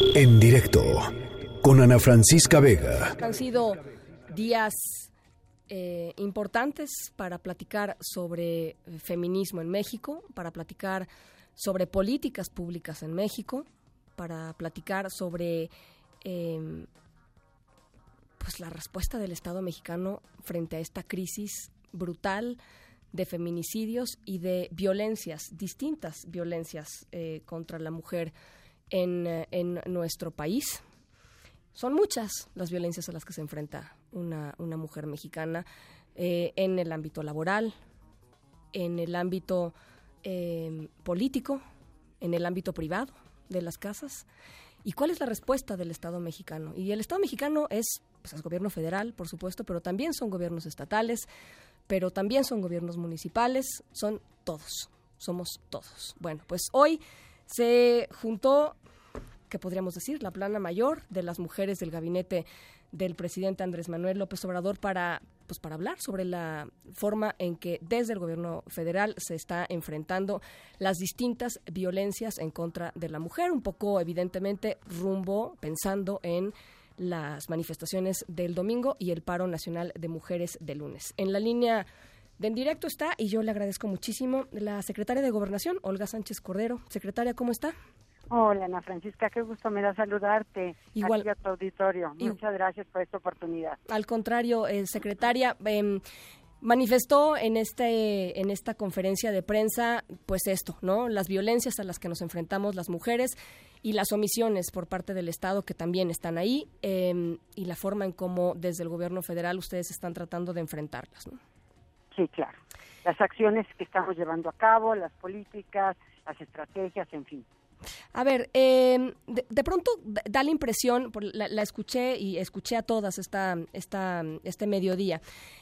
En directo con Ana Francisca Vega. Han sido días eh, importantes para platicar sobre feminismo en México, para platicar sobre políticas públicas en México, para platicar sobre em, pues la respuesta del Estado mexicano frente a esta crisis brutal de feminicidios y de violencias, distintas violencias eh, contra la mujer en, eh, en, nuestro país. Son muchas las violencias a las que se enfrenta una, una mujer mexicana eh, en el ámbito laboral, en el ámbito político, en el ámbito privado de las casas. ¿Y cuál es la respuesta del Estado mexicano? Y el Estado mexicano es, pues, es gobierno federal, por supuesto, pero también son gobiernos estatales, pero también son gobiernos municipales, son todos, somos todos. Bueno, pues hoy se juntó, ¿qué podríamos decir? La plana mayor de las mujeres del gabinete del presidente Andrés Manuel López Obrador para pues para hablar sobre la forma en que desde el gobierno federal se está enfrentando las distintas violencias en contra de la mujer, un poco evidentemente rumbo pensando en las manifestaciones del domingo y el paro nacional de mujeres del lunes. En la línea de en directo está, y yo le agradezco muchísimo, la secretaria de Gobernación, Olga Sánchez Cordero. Secretaria, ¿cómo está? Hola, Ana Francisca, qué gusto me da saludarte. Igual. Aquí a tu auditorio. Muchas gracias por esta oportunidad. Al contrario, eh, secretaria, eh, manifestó en este en esta conferencia de prensa pues esto no las violencias a las que nos enfrentamos las mujeres y las omisiones por parte del estado que también están ahí em, y la forma en cómo desde el gobierno federal ustedes están tratando de enfrentarlas ¿no? sí claro las acciones que estamos llevando a cabo las políticas las estrategias en fin a ver, em, de, pronto da la impresión, la, escuché y escuché a todas esta, esta, este mediodía,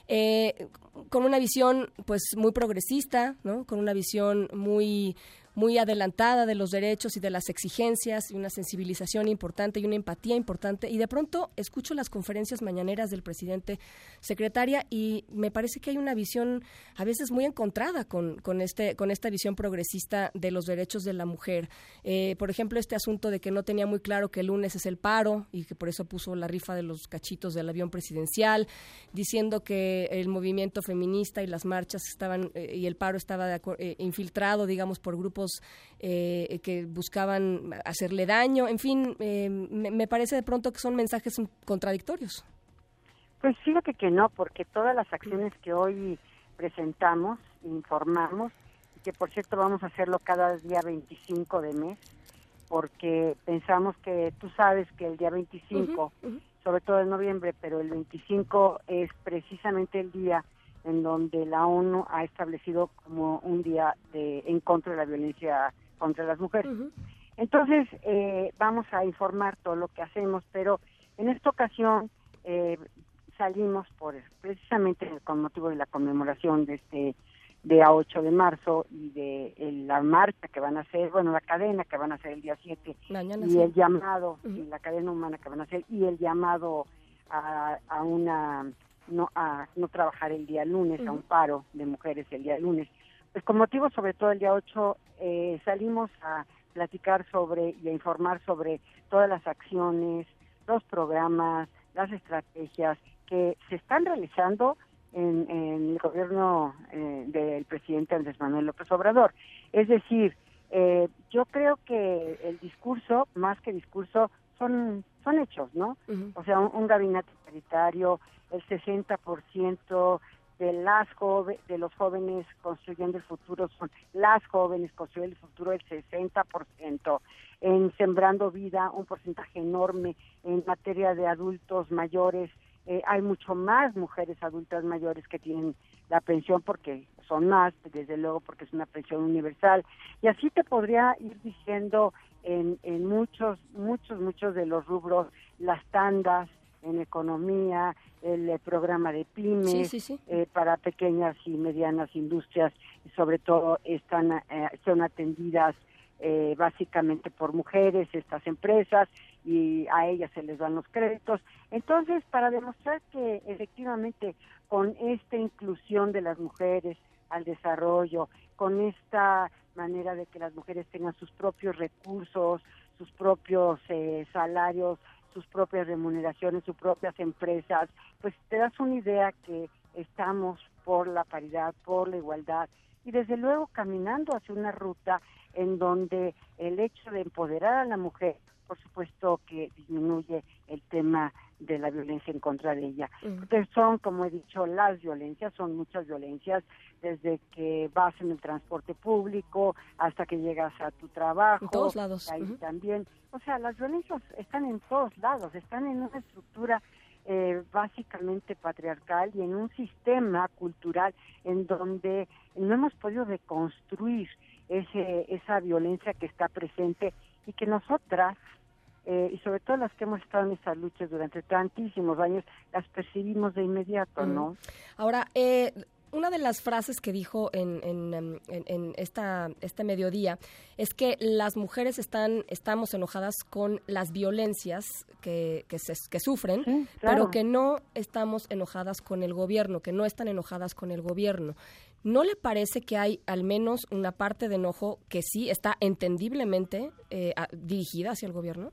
eh, con una visión pues muy progresista, ¿no? con una visión muy muy adelantada de los derechos y de las exigencias y una sensibilización importante y una empatía importante. Y de pronto escucho las conferencias mañaneras del presidente secretaria y me parece que hay una visión a veces muy encontrada con, con, este, con esta visión progresista de los derechos de la mujer. Eh, por ejemplo, este asunto de que no tenía muy claro que el lunes es el paro y que por eso puso la rifa de los cachitos del avión presidencial, diciendo que el movimiento feminista y las marchas estaban eh, y el paro estaba eh, infiltrado, digamos, por grupos eh, que buscaban hacerle daño, en fin, eh, me, parece de pronto que son mensajes contradictorios. Pues fíjate que no, porque todas las acciones que hoy presentamos, informamos, y que por cierto vamos a hacerlo cada día 25 de mes, porque pensamos que tú sabes que el día 25, sobre todo en noviembre, pero el 25 es precisamente el día en donde la ONU ha establecido como un día de en contra de la violencia contra las mujeres. Entonces, eh, vamos a informar todo lo que hacemos, pero en esta ocasión eh, salimos por precisamente con motivo de la conmemoración de este día 8 de marzo y de la marcha que van a hacer, bueno, la cadena que van a hacer el día 7 y el llamado, y la cadena humana que van a hacer y el llamado a, a una no a no trabajar el día lunes, a un paro de mujeres el día lunes. Pues con motivo sobre todo el día 8 eh, salimos a platicar sobre y a informar sobre todas las acciones, los programas, las estrategias que se están realizando en, el gobierno eh, del presidente Andrés Manuel López Obrador. Es decir, eh, yo creo que el discurso, más que discurso, son, son hechos, ¿no? O sea, un, gabinete paritario, el 60% de las de los jóvenes construyendo el futuro son las jóvenes construyendo el futuro el 60% en sembrando vida un porcentaje enorme en materia de adultos mayores. Eh, hay mucho más mujeres adultas mayores que tienen la pensión porque son más desde luego porque es una pensión universal. Y así te podría ir diciendo en, en muchos muchos muchos de los rubros las tandas en economía, el eh, programa de pymes eh, para pequeñas y medianas industrias, y sobre todo están eh, son atendidas básicamente por mujeres estas empresas y a ellas se les dan los créditos. Entonces, para demostrar que efectivamente con esta inclusión de las mujeres al desarrollo, con esta manera de que las mujeres tengan sus propios recursos, sus propios eh, salarios, sus propias remuneraciones, sus propias empresas, pues te das una idea que estamos por la paridad, por la igualdad y desde luego caminando hacia una ruta en donde el hecho de empoderar a la mujer, por supuesto que disminuye el tema de la violencia en contra de ella. son, como he dicho, las violencias, son muchas violencias, desde que vas en el transporte público hasta que llegas a tu trabajo. En todos lados. Ahí también. O sea, las violencias están en todos lados, están en una estructura eh, básicamente patriarcal y en un sistema cultural en donde no hemos podido deconstruir ese, esa violencia que está presente y que nosotras eh, y sobre todo las que hemos estado en estas luchas durante tantísimos años, las percibimos de inmediato, ¿no? Ahora, eh, una de las frases que dijo en, en, en, esta, este mediodía es que las mujeres están, estamos enojadas con las violencias que, que, se, que sufren, pero que no estamos enojadas con el gobierno, que no están enojadas con el gobierno. ¿No le parece que hay al menos una parte de enojo que sí está entendiblemente eh, dirigida hacia el gobierno?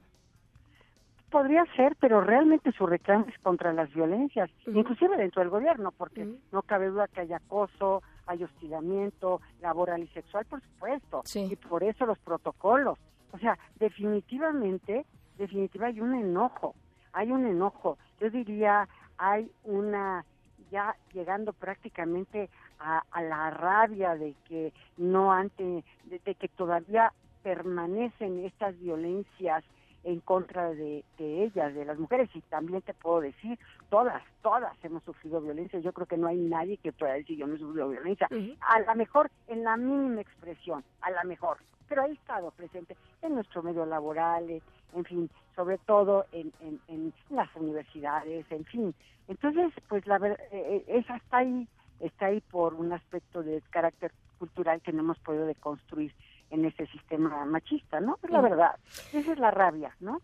Podría ser, pero realmente su reclamo es contra las violencias, inclusive dentro del gobierno, porque no cabe duda que hay acoso, hay hostigamiento laboral y sexual, por supuesto, y por eso los protocolos. O sea, definitivamente, definitivamente hay un enojo, hay un enojo. Yo diría, hay una, ya llegando prácticamente a, la rabia de que no antes, de que todavía permanecen estas violencias en contra de, ellas, de las mujeres, y también te puedo decir, todas, todas hemos sufrido violencia, yo creo que no hay nadie que pueda decir yo no he sufrido violencia, a lo mejor en la mínima expresión, a lo mejor, pero ha estado presente en nuestro medio laboral, en fin, sobre todo en, en, las universidades, en fin. Entonces, pues la verdad, eh, eh, esa está ahí, está ahí por un aspecto de carácter cultural que no hemos podido deconstruir en ese sistema machista, ¿no? Es la verdad, esa es la rabia, ¿no?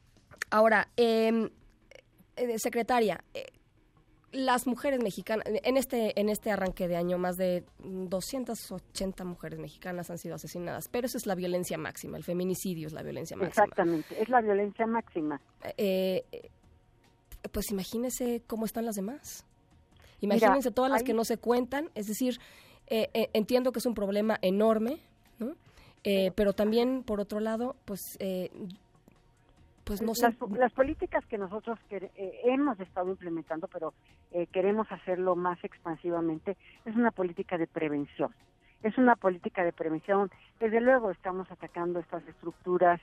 Ahora, em, eh, secretaria, eh, las mujeres mexicanas, en este, en este arranque de año, más de 280 mujeres mexicanas han sido asesinadas, pero eso es la violencia máxima, el feminicidio es la violencia máxima. Exactamente, es la violencia máxima. Eh, pues imagínese cómo están las demás. Imagínense todas las que no se cuentan, es decir, entiendo que es un problema enorme, ¿no? Eh, pero también, por otro lado, pues, eh, pues no sé. Las, políticas que nosotros eh, hemos estado implementando, pero queremos hacerlo más expansivamente, es una política de prevención. Es una política de prevención. Desde luego estamos atacando estas estructuras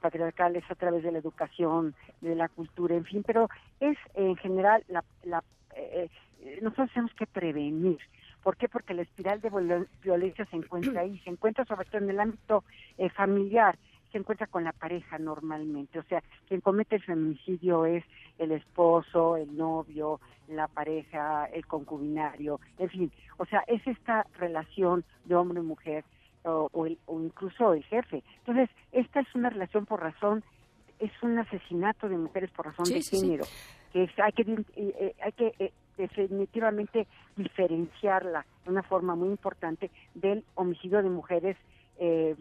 patriarcales a través de la educación, de la cultura, en fin, pero es en general la, la nosotros tenemos que prevenir. ¿Por qué? Porque la espiral de violencia se encuentra ahí, se encuentra sobre todo en el ámbito eh, familiar, se encuentra con la pareja normalmente. O sea, quien comete el feminicidio es el esposo, el novio, la pareja, el concubinario, en fin. O sea, es esta relación de hombre y mujer o, incluso el jefe. Entonces, esta es una relación por razón, es un asesinato de mujeres por razón de género. Que hay que, eh, eh, hay que definitivamente diferenciarla de una forma muy importante del homicidio de mujeres, eh,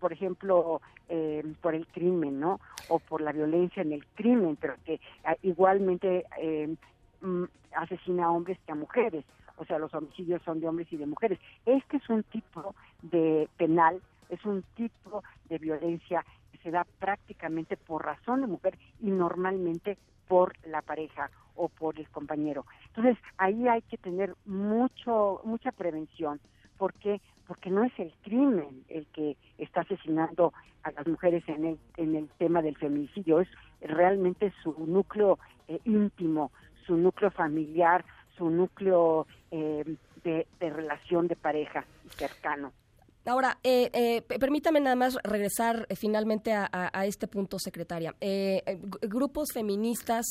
por ejemplo, eh, por el crimen, ¿no? O por la violencia en el crimen, pero que ah, igualmente eh, mm, asesina a hombres que a mujeres. O sea, los homicidios son de hombres y de mujeres. Este es un tipo de penal, es un tipo de violencia se da prácticamente por razón de mujer y normalmente por la pareja o por el compañero. Entonces, ahí hay que tener mucho mucha prevención, porque porque no es el crimen el que está asesinando a las mujeres en el en el tema del feminicidio, es realmente su núcleo eh, íntimo, su núcleo familiar, su núcleo eh, de, de relación de pareja cercano. Ahora, eh, eh, permítame nada más regresar eh, finalmente a, este punto, secretaria. grupos feministas,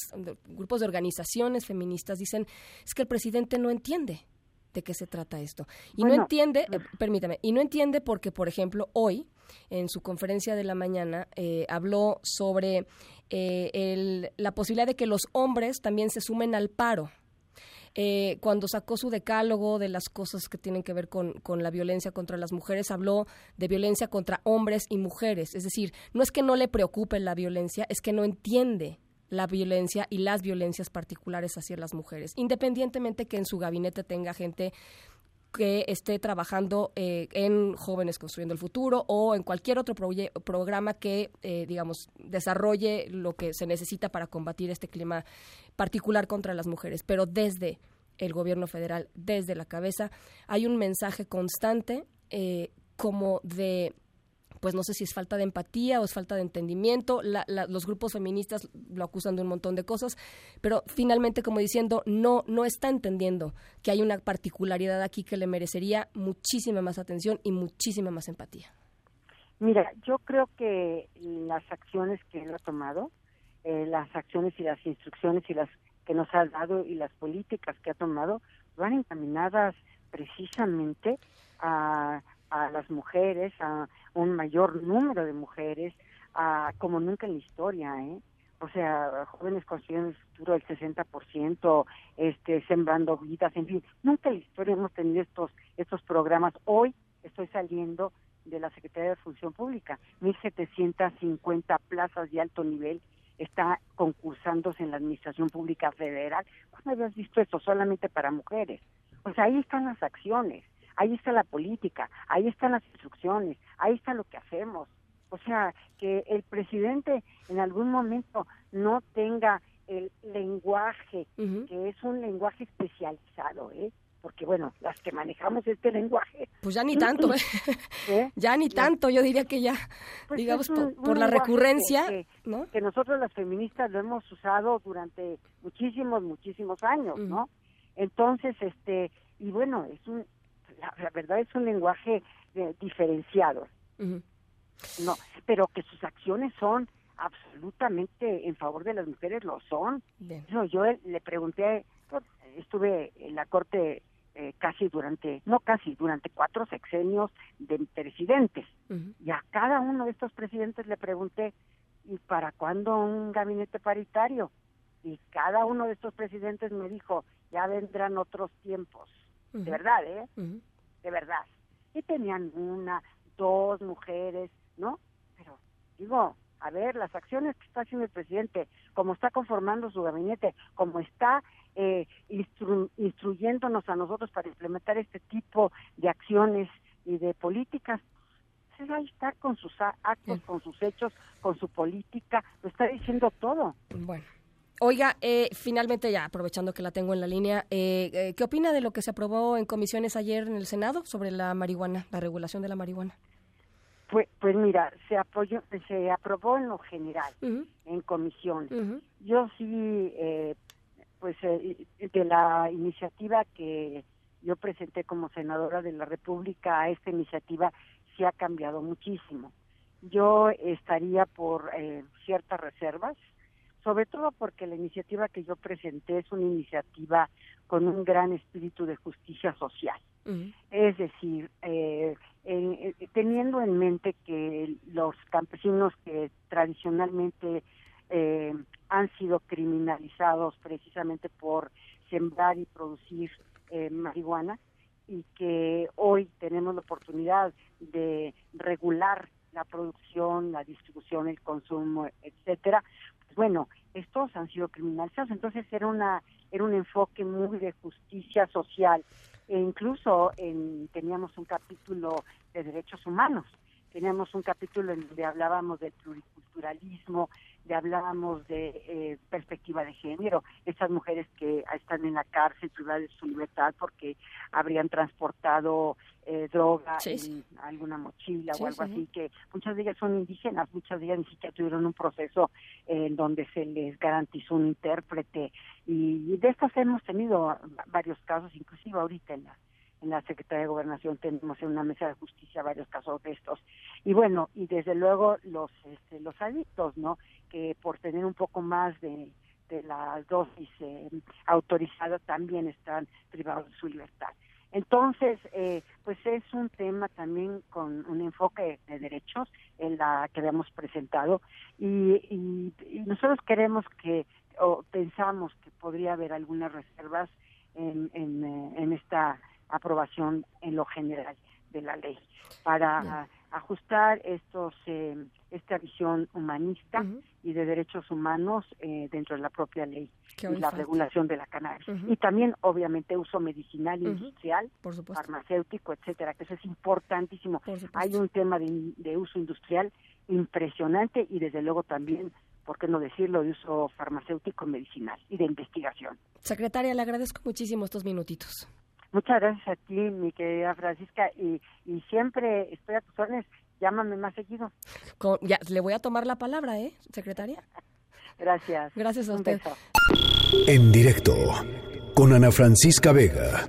grupos de organizaciones feministas dicen es que el presidente no entiende de qué se trata esto. Y no entiende, permítame, y no entiende porque, por ejemplo, hoy, en su conferencia de la mañana, habló sobre la posibilidad de que los hombres también se sumen al paro eh, cuando sacó su decálogo de las cosas que tienen que ver con, con, la violencia contra las mujeres, habló de violencia contra hombres y mujeres. Es decir, no es que no le preocupe la violencia, es que no entiende la violencia y las violencias particulares hacia las mujeres, independientemente que en su gabinete tenga gente que esté trabajando eh, en Jóvenes Construyendo el Futuro o en cualquier otro programa que, eh, digamos, desarrolle lo que se necesita para combatir este clima particular contra las mujeres. Pero desde el gobierno federal, desde la cabeza, hay un mensaje constante eh, como de pues no sé si es falta de empatía o es falta de entendimiento. los grupos feministas lo acusan de un montón de cosas, pero finalmente, como diciendo, no, no está entendiendo que hay una particularidad aquí que le merecería muchísima más atención y muchísima más empatía. Mira, yo creo que las acciones que él ha tomado, eh, las acciones y las instrucciones y las que nos ha dado y las políticas que ha tomado van encaminadas precisamente a a las mujeres, a un mayor número de mujeres, a, como nunca en la historia, ¿eh? O sea, jóvenes construyendo el futuro del 60%, este, sembrando vidas, en fin, nunca en la historia hemos tenido estos, estos programas. Hoy estoy saliendo de la Secretaría de Función Pública, 1.750 plazas de alto nivel está concursándose en la Administración Pública Federal. ¿Cuándo habías visto esto solamente para mujeres? Pues ahí están las acciones ahí está la política, ahí están las instrucciones, ahí está lo que hacemos. O sea, que el presidente en algún momento no tenga el lenguaje, que es un lenguaje especializado, ¿eh? Porque bueno, las que manejamos este lenguaje. Pues ya ni tanto, ¿eh? ¿Eh? Ya ni tanto, yo diría que ya, pues digamos, por, la recurrencia, que, ¿no? Que nosotros las feministas lo hemos usado durante muchísimos, muchísimos años, ¿no? Entonces, este, y bueno, es un, la, verdad es un lenguaje eh, diferenciado. No, pero que sus acciones son absolutamente en favor de las mujeres, lo son. No, yo le pregunté, estuve en la corte eh, casi durante, no casi, durante cuatro sexenios de presidentes. Y a cada uno de estos presidentes le pregunté, ¿y para cuándo un gabinete paritario? Y cada uno de estos presidentes me dijo, ya vendrán otros tiempos. De verdad, ¿eh? De verdad. Y tenían una, dos mujeres, ¿no? Pero digo, a ver, las acciones que está haciendo el presidente, como está conformando su gabinete, como está eh, instruyéndonos a nosotros para implementar este tipo de acciones y de políticas, pues ahí está con sus actos, con sus hechos, con su política, lo está diciendo todo. Bueno. Oiga, eh, finalmente ya, aprovechando que la tengo en la línea, eh, eh, ¿qué opina de lo que se aprobó en comisiones ayer en el Senado sobre la marihuana, la regulación de la marihuana? Pues, pues mira, se apoyó, se aprobó en lo general, en comisión. Yo sí, pues de la iniciativa que yo presenté como senadora de la República a esta iniciativa, sí ha cambiado muchísimo. Yo estaría por ciertas reservas, sobre todo porque la iniciativa que yo presenté es una iniciativa con un gran espíritu de justicia social. Es decir, eh, teniendo en mente que los campesinos que tradicionalmente eh, han sido criminalizados precisamente por sembrar y producir eh, marihuana y que hoy tenemos la oportunidad de regular la producción, la distribución, el consumo, etcétera, bueno, estos han sido criminalizados, entonces era una era un enfoque muy de justicia social e incluso en, teníamos un capítulo de derechos humanos, teníamos un capítulo en donde hablábamos del pluriculturalismo, le hablábamos de eh, perspectiva de género, esas mujeres que están en la cárcel privadas de su libertad porque habrían transportado eh, droga en alguna mochila o algo así, que muchas de ellas son indígenas, muchas de ellas ni siquiera tuvieron un proceso en donde se les garantizó un intérprete y de estas hemos tenido varios casos, inclusive ahorita en la en la Secretaría de Gobernación tenemos en una mesa de justicia varios casos de estos. Y bueno, y desde luego los este, los adictos, ¿no? Que por tener un poco más de, de la dosis eh, autorizada también están privados de su libertad. Entonces, eh, pues es un tema también con un enfoque de derechos en la que habíamos presentado y, y nosotros queremos que o pensamos que podría haber algunas reservas en, en, esta aprobación en lo general de la ley para ajustar estos eh, esta visión humanista y de derechos humanos eh, dentro de la propia ley y la regulación de la cannabis. Y también obviamente uso medicinal industrial farmacéutico etcétera que eso es importantísimo. Hay un tema de, uso industrial impresionante y desde luego también por qué no decirlo de uso farmacéutico medicinal y de investigación. Secretaria le agradezco muchísimo estos minutitos. Muchas gracias a ti, mi querida Francisca, y, y siempre estoy a tus órdenes. Llámame más seguido. ya, le voy a tomar la palabra, ¿eh, secretaria? Gracias. Gracias a usted. En directo, con Ana Francisca Vega.